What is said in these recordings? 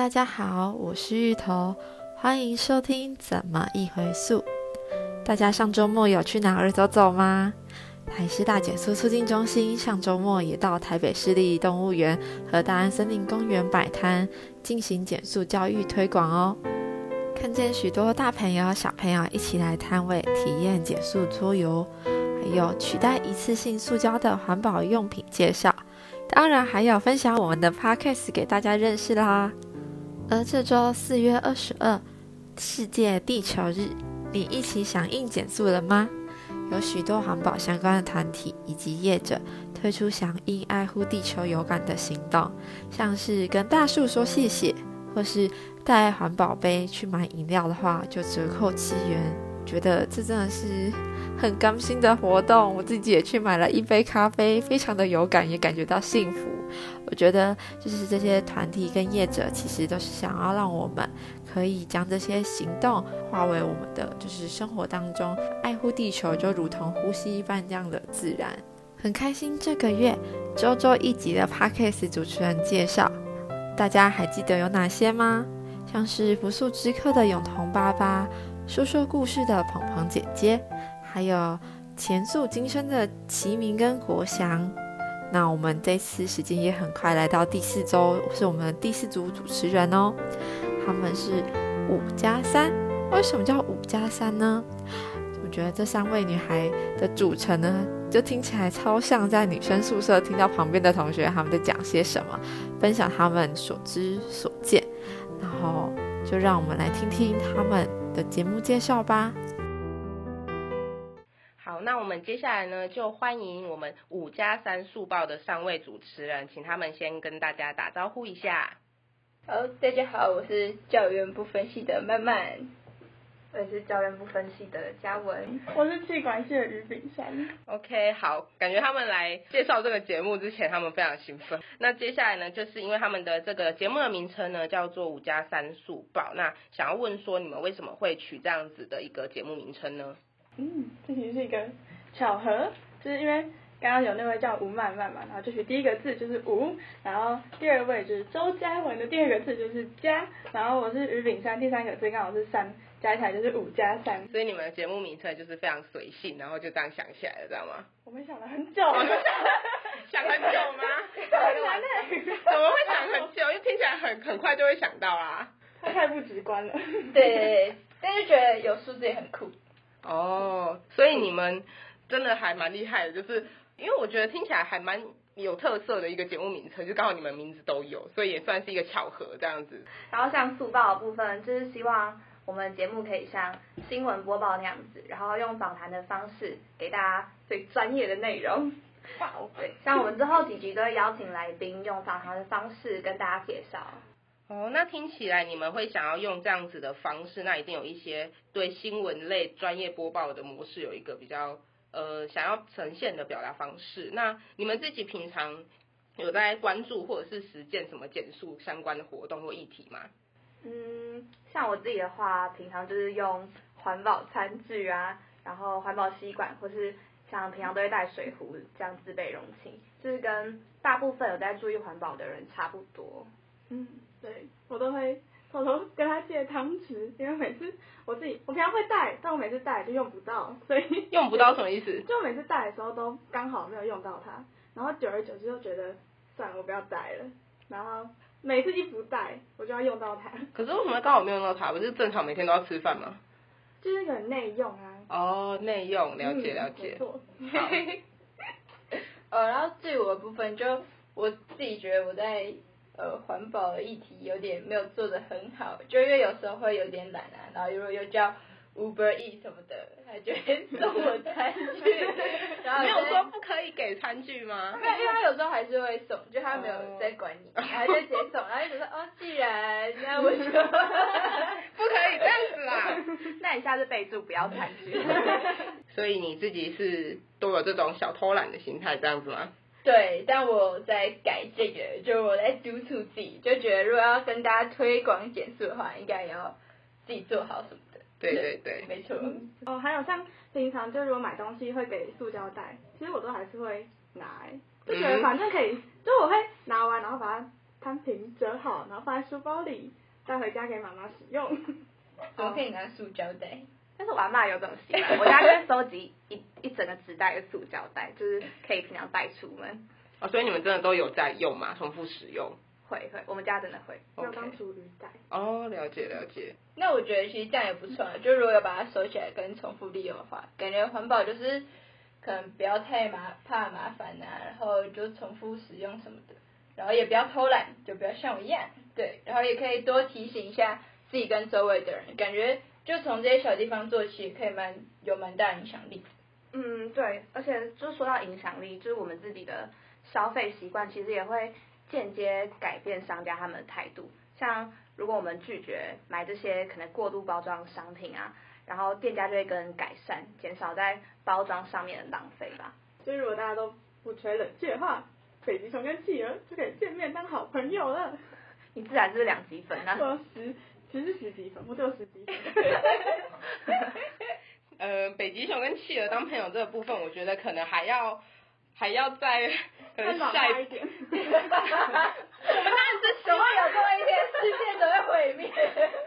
大家好，我是芋头，欢迎收听《怎么一回溯》。大家上周末有去哪儿走走吗？台师大减速促进中心上周末也到台北市立动物园和大安森林公园摆摊，进行减速教育推广哦。看见许多大朋友小朋友一起来摊位体验减速桌游，还有取代一次性塑胶的环保用品介绍，当然还有分享我们的 podcast 给大家认识啦。而这周四月二十二，世界地球日，你一起响应减速了吗？有许多环保相关的团体以及业者推出响应爱护地球有感的行动，像是跟大树说谢谢，或是带环保杯去买饮料的话就折扣七元。觉得这真的是很甘心的活动，我自己也去买了一杯咖啡，非常的有感，也感觉到幸福。我觉得就是这些团体跟业者，其实都是想要让我们可以将这些行动化为我们的就是生活当中爱护地球，就如同呼吸一般这样的自然。很开心这个月周周一集的 Podcast 主持人介绍，大家还记得有哪些吗？像是不速之客的永同爸爸，说说故事的鹏鹏姐姐，还有前速今生的齐明跟国祥。那我们这次时间也很快来到第四周，是我们的第四组主持人哦。他们是五加三，为什么叫五加三呢？我觉得这三位女孩的组成呢，就听起来超像在女生宿舍听到旁边的同学他们在讲些什么，分享他们所知所见。然后就让我们来听听他们的节目介绍吧。好，那我们接下来呢，就欢迎我们五加三速报的三位主持人，请他们先跟大家打招呼一下。好，大家好，我是教员不分系的曼曼，我是教员不分系的嘉文，我是气管系的于炳山。OK，好，感觉他们来介绍这个节目之前，他们非常兴奋。那接下来呢，就是因为他们的这个节目的名称呢叫做五加三速报，那想要问说，你们为什么会取这样子的一个节目名称呢？嗯，这其实是一个巧合，就是因为刚刚有那位叫吴曼曼嘛，然后就是第一个字就是吴，然后第二位就是周嘉文的第二个字就是嘉，然后我是于炳山，第三个字刚好是三，加起来就是五加三。所以你们的节目名称就是非常随性，然后就这样想起来了，知道吗？我们想了很久，想很久吗？很难欸怎么会想很久？因为听起来很很快就会想到啊。他太不直观了。对，但是觉得有数字也很酷。哦，所以你们真的还蛮厉害的，就是因为我觉得听起来还蛮有特色的一个节目名称，就刚好你们名字都有，所以也算是一个巧合这样子。然后像速报的部分，就是希望我们节目可以像新闻播报那样子，然后用访谈的方式给大家最专业的内容。哇哦，对，像我们之后几集都会邀请来宾用访谈的方式跟大家介绍。哦，那听起来你们会想要用这样子的方式，那一定有一些对新闻类专业播报的模式有一个比较呃想要呈现的表达方式。那你们自己平常有在关注或者是实践什么减速相关的活动或议题吗？嗯，像我自己的话，平常就是用环保餐具啊，然后环保吸管，或是像平常都会带水壶这样自备容器，就是跟大部分有在注意环保的人差不多。嗯，对我都会偷偷跟他借汤匙，因为每次我自己我平常会带，但我每次带就用不到，所以 用不到什么意思？就每次带的时候都刚好没有用到它，然后久而久之就觉得算了，我不要带了，然后每次一不带，我就要用到它，可是为什么刚好没有用到它？不是正常每天都要吃饭吗？就是很内用啊。哦，内用，了解嗯了解。没错。呃，然后至于我的部分，就我自己觉得我在呃环保的议题有点没有做的很好，就因为有时候会有点懒啊，然后如果又叫 Uber E 什么的，他就会送我餐具，然后没有说不可以给餐具吗？没有，因为他有时候还是会送，就他没哦有在管你，他就直接送，然后就说哦，既然那我就 不可以这样子啦。那你下次备注不要餐具。所以你自己是都有这种小偷懒的心态这样子吗？对，但我在改这个，就我在督促自己，就觉得如果要跟大家推广减速的话，应该也要自己做好什么的。对对对。没错。哦，还有像平常就如果买东西会给塑胶袋，其实我都还是会拿、欸，就觉得嗯反正可以，就我会拿完然后把它摊平折好，然后放在书包里，带回家给妈妈使用。可以拿塑胶袋？但是我阿妈有这种习惯，我家就会收集一一整个纸袋的塑胶袋，就是可以平常带出门。哦，所以你们真的都有在用嘛？重复使用？会会，我们家真的会。就 OK 当厨余袋。哦，了解了解。那我觉得其实这样也不错啊，就如果有把它收起来跟重复利用的话，感觉环保就是可能不要太麻怕麻烦呐、然后就重复使用什么的，然后也不要偷懒，就不要像我一样，对，然后也可以多提醒一下自己跟周围的人，感觉就从这些小地方做起，可以蛮有蛮大影响力。嗯，对，而且就是说到影响力，就是我们自己的消费习惯，其实也会间接改变商家他们的态度。像如果我们拒绝买这些可能过度包装商品啊，然后店家就会跟改善，减少在包装上面的浪费吧。所以如果大家都不吹冷气的话，北极熊跟企鹅就可以见面当好朋友了。你自然就是两极分啊。我十，其实十几分，我只有十几分。呃，北极熊跟企鹅当朋友这个部分，我觉得可能还要 还要再 可能下一点。我们当然是希望有这么一天，世界都会毁灭。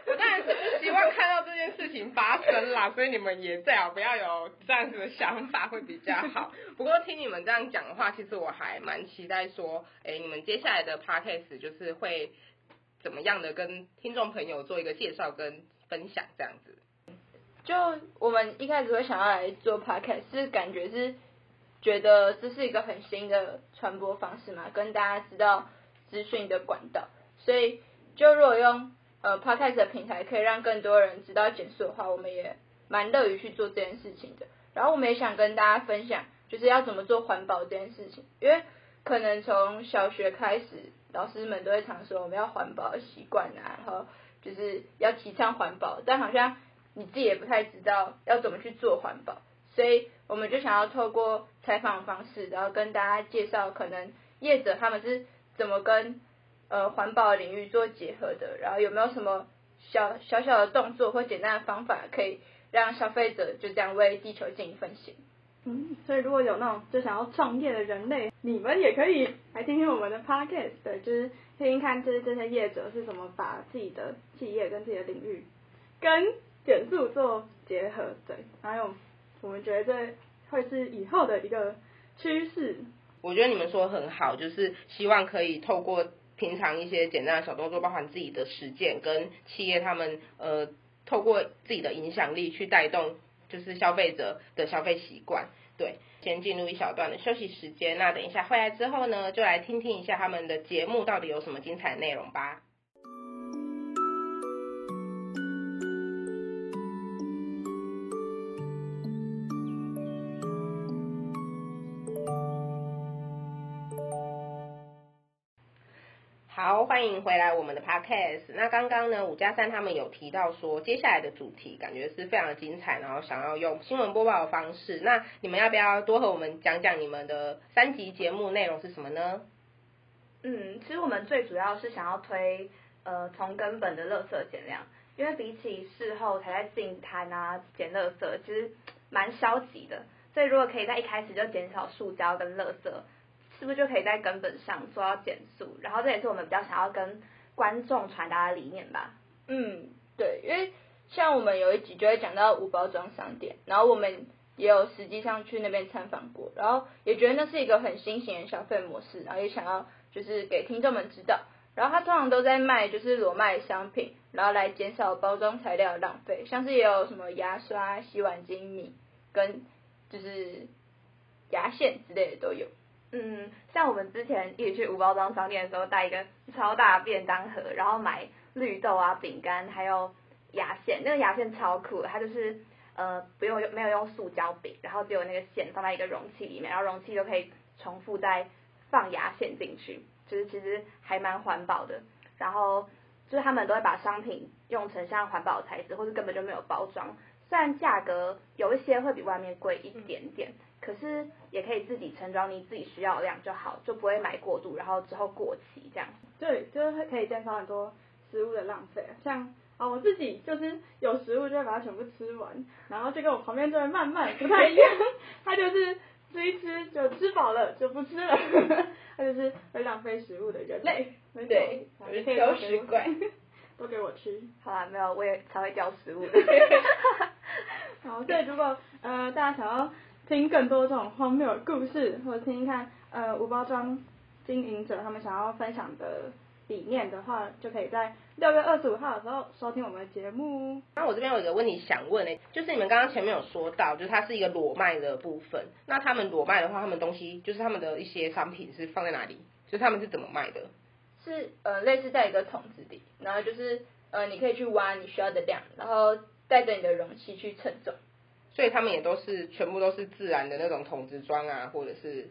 我当然是不希望看到这件事情发生啦，所以你们也最好不要有这样子的想法会比较好。不过听你们这样讲的话，其实我还蛮期待说，哎，你们接下来的 podcast 就是会怎么样的跟听众朋友做一个介绍跟分享这样子。就我们一开始会想要来做 podcast，是感觉是觉得这是一个很新的传播方式嘛，跟大家知道资讯的管道，所以就如果用呃 podcast 的平台可以让更多人知道减速的话，我们也蛮乐于去做这件事情的。然后我们也想跟大家分享，就是要怎么做环保这件事情，因为可能从小学开始，老师们都会常说我们要环保习惯啊，然后就是要提倡环保，但好像你自己也不太知道要怎么去做环保，所以我们就想要透过采访的方式，然后跟大家介绍可能业者他们是怎么跟呃环保领域做结合的，然后有没有什么小小小的动作或简单的方法，可以让消费者就这样为地球尽一份心。嗯，所以如果有那种就想要创业的人类，你们也可以来听听我们的 podcast，对，就是听听看，就是这些业者是怎么把自己的企业跟自己的领域跟减速做结合，对，还有我们觉得这会是以后的一个趋势。我觉得你们说很好，就是希望可以透过平常一些简单的小动作，包含自己的实践跟企业他们呃，透过自己的影响力去带动，就是消费者的消费习惯。对，先进入一小段的休息时间，那等一下回来之后呢，就来听听一下他们的节目到底有什么精彩内容吧。好，欢迎回来我们的 podcast。那刚刚呢，五加三他们有提到说，接下来的主题感觉是非常的精彩，然后想要用新闻播报的方式。那你们要不要多和我们讲讲你们的三集节目内容是什么呢？嗯，其实我们最主要是想要推呃从根本的垃圾减量，因为比起事后才在净滩啊捡垃圾，其实蛮消极的。所以如果可以在一开始就减少塑胶跟垃圾，是不是就可以在根本上做到减速？然后这也是我们比较想要跟观众传达的理念吧。嗯，对，因为像我们有一集就会讲到无包装商店，然后我们也有实际上去那边参访过，然后也觉得那是一个很新型的消费模式，然后也想要就是给听众们知道。然后他通常都在卖就是裸卖商品，然后来减少包装材料的浪费，像是也有什么牙刷、洗碗巾、米跟就是牙线之类的都有。嗯，像我们之前一起去无包装商店的时候，带一个超大便当盒，然后买绿豆啊、饼干，还有牙线。那个牙线超酷，它就是呃不用没有用塑胶饼，然后只有那个线放在一个容器里面，然后容器就可以重复再放牙线进去，就是其实还蛮环保的。然后就是他们都会把商品用成像环保材质，或是根本就没有包装，虽然价格有一些会比外面贵一点点。可是也可以自己盛装你自己需要的量就好，就不会买过度，然后之后过期这样。对，就是可以减少很多食物的浪费。像啊、我自己就是有食物就会把它全部吃完，然后就跟我旁边这位慢慢不太一样，他就是吃一吃就吃饱了就不吃了，他就是会浪费食物的人类。对，好我是挑食怪。都给我吃。好啦，没有，我也才会掉食物的。好，所以如果呃大家想要听更多这种荒谬的故事，或者听听看呃无包装经营者他们想要分享的理念的话，就可以在六月二十五号的时候收听我们的节目。那我这边有一个问题想问呢、就是你们刚刚前面有说到，就是它是一个裸卖的部分。那他们裸卖的话，他们东西就是他们的一些商品是放在哪里？就是他们是怎么卖的？是呃类似在一个桶子里，然后就是呃你可以去挖你需要的量，然后带着你的容器去称重。所以他们也都是全部都是自然的那种桶子装啊，或者是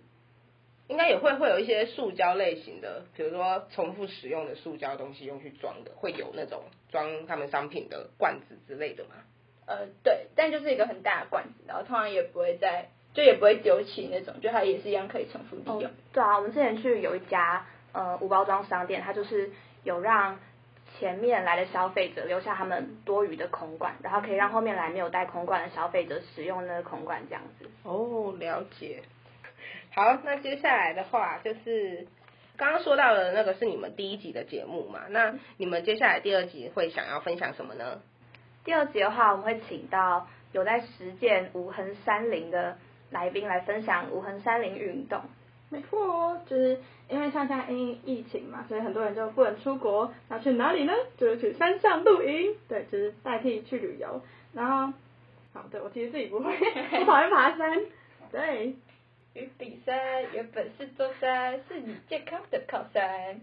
应该也会会有一些塑胶类型的，比如说重复使用的塑胶东西用去装的，会有那种装他们商品的罐子之类的吗？呃对，但就是一个很大的罐子，然后通常也不会在就也不会丢弃那种，就它也是一样可以重复利用。对啊，我们之前去有一家呃无包装商店，它就是有让前面来的消费者留下他们多余的空罐，然后可以让后面来没有带空罐的消费者使用那个空罐这样子。哦，了解。好，那接下来的话就是刚刚说到的那个是你们第一集的节目嘛？那你们接下来第二集会想要分享什么呢？第二集的话，我们会请到有在实践无痕山林的来宾来分享无痕山林运动。没错哦，就是因为像现在因疫情嘛，所以很多人就不能出国，那去哪里呢？就是去山上露营，对，就是代替去旅游。然后，好，对我其实自己不会，我讨厌爬山，对，有比赛有本事做山，是你健康的靠山。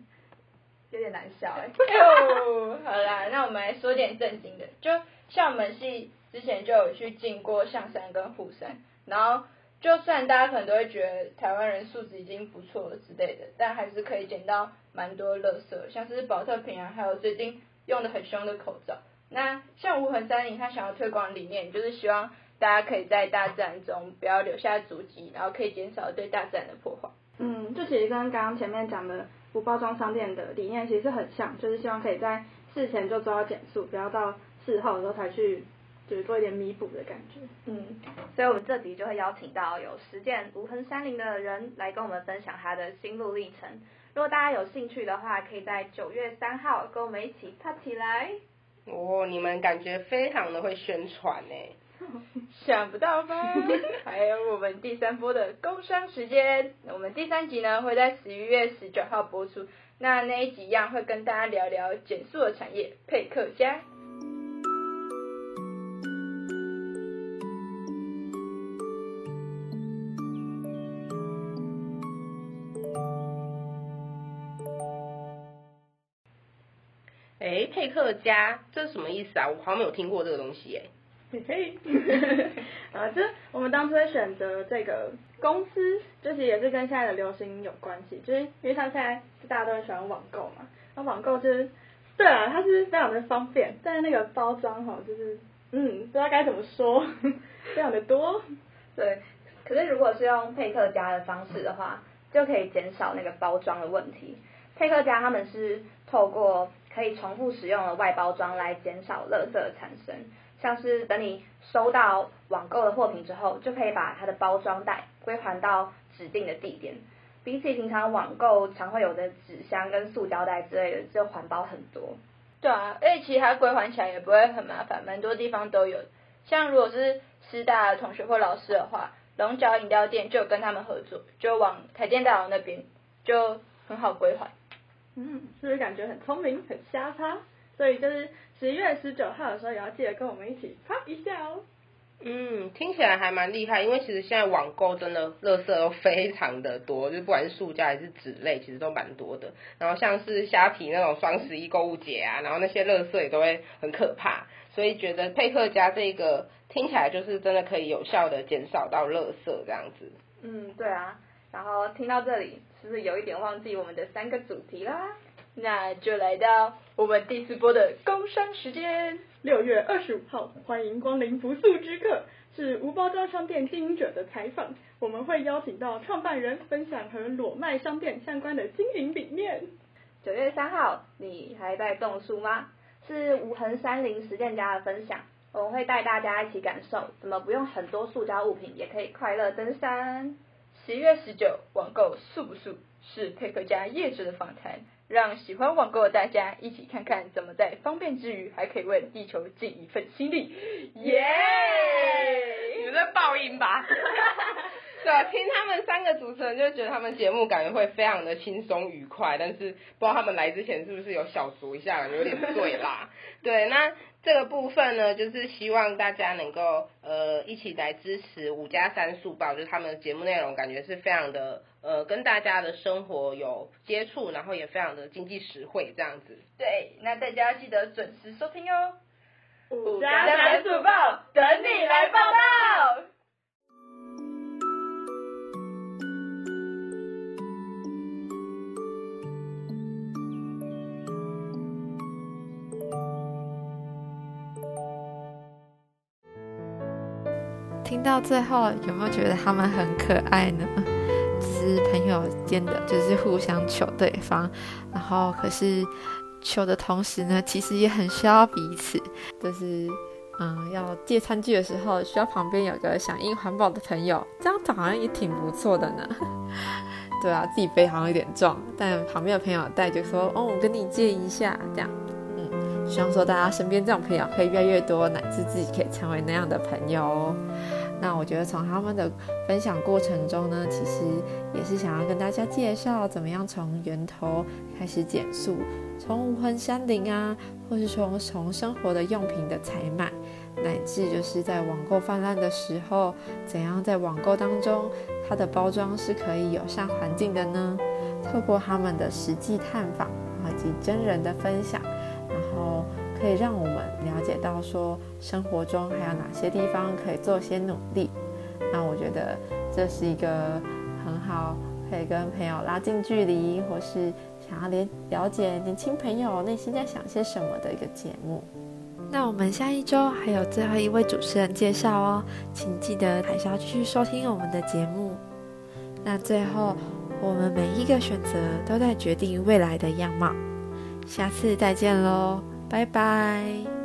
有点难笑哎、哦，好啦，那我们来说点正经的。就像我们系之前就有去进过象山跟虎山，然后就算大家可能都会觉得台湾人素质已经不错了之类的，但还是可以捡到蛮多垃圾，像是保特瓶啊，还有最近用的很凶的口罩。那像无痕山林，他想要推广理念，就是希望大家可以在大自然中不要留下足迹，然后可以减少对大自然的破坏。嗯，就其实跟刚刚前面讲的无包装商店的理念其实很像，就是希望可以在事前就做到减速，不要到事后的时候才去就是做一点弥补的感觉。嗯，所以我们这集就会邀请到有实践无痕山林的人来跟我们分享他的心路历程。如果大家有兴趣的话，可以在九月三号跟我们一起踏起来。哦，你们感觉非常的会宣传呢。想不到吧？还有我们第三波的工商时间，我们第三集呢会在十一月十九号播出。那那一集一样会跟大家聊聊减速的产业佩克家。哎，佩克家这是什么意思啊？我好像没有听过这个东西哎。嘿嘿，啊，这我们当初会选择这个公司，就是也是跟现在的流行有关系，就是因为像现在大家都很喜欢网购嘛，那网购就是，对啊，它是非常的方便，但是那个包装哈，就是，嗯，不知道该怎么说，非常的多，对，可是如果是用佩克家的方式的话，就可以减少那个包装的问题。佩克家他们是透过可以重复使用的外包装来减少垃圾的产生，像是等你收到网购的货品之后，就可以把它的包装袋归还到指定的地点。比起平常网购常会有的纸箱跟塑胶袋之类的，就环保很多。对啊，而且其实它归还起来也不会很麻烦，蛮多地方都有。像如果是师大的同学或老师的话，龙角饮料店就跟他们合作，就往台电大楼那边就很好归还。嗯，是不是感觉很聪明，很瞎趴？所以就是十一月十九号的时候，也要记得跟我们一起趴一下哦。嗯，听起来还蛮厉害，因为其实现在网购真的垃圾都非常的多，就是不管是塑胶还是纸类，其实都蛮多的。然后像是虾皮那种双十一购物节啊，然后那些垃圾也都会很可怕，所以觉得配客家这个听起来就是真的可以有效的减少到垃圾这样子。嗯，对啊。然后听到这里，是不是有一点忘记我们的三个主题啦？那就来到我们第四波的工商时间。六月二十五号，欢迎光临不速之客，是无包装商店经营者的采访。我们会邀请到创办人分享和裸卖商店相关的经营理念。九月三号，你还在种树吗？是无痕山林实践家的分享，我们会带大家一起感受怎么不用很多塑胶物品也可以快乐登山。十一月十九，网购素不素？是佩克家业者的访谈，让喜欢网购的大家一起看看怎么在方便之余，还可以为地球尽一份心力。耶！你们在爆音吧？对啊，听他们三个主持人就觉得他们节目感觉会非常的轻松愉快，但是不知道他们来之前是不是有小酌一下，有点醉啦。对，那这个部分呢，就是希望大家能够呃一起来支持五加三速报，就是他们的节目内容感觉是非常的呃跟大家的生活有接触，然后也非常的经济实惠这样子。对，那大家记得准时收听哦。五加三速报，等你来报道。到最后，有没有觉得他们很可爱呢？是朋友间的，就是互相求对方，然后可是求的同时呢，其实也很需要彼此。就是嗯，要借餐具的时候，需要旁边有个响应环保的朋友，这样子好像也挺不错的呢。对啊，自己背好像有点重，但旁边的朋友带就说：“哦，我跟你借一下。”这样，嗯，希望说大家身边这种朋友可以越来越多，乃至自己可以成为那样的朋友哦。那我觉得从他们的分享过程中呢，其实也是想要跟大家介绍怎么样从源头开始减速，从无痕山林啊，或是从从生活的用品的采买，乃至就是在网购泛滥的时候，怎样在网购当中，它的包装是可以友善环境的呢？透过他们的实际探访以及真人的分享，然后。可以让我们了解到说生活中还有哪些地方可以做些努力。那我觉得这是一个很好可以跟朋友拉近距离，或是想要了了解年轻朋友内心在想些什么的一个节目。那我们下一周还有最后一位主持人介绍哦，请记得还是要继续收听我们的节目。那最后，我们每一个选择都在决定未来的样貌。下次再见喽。拜拜。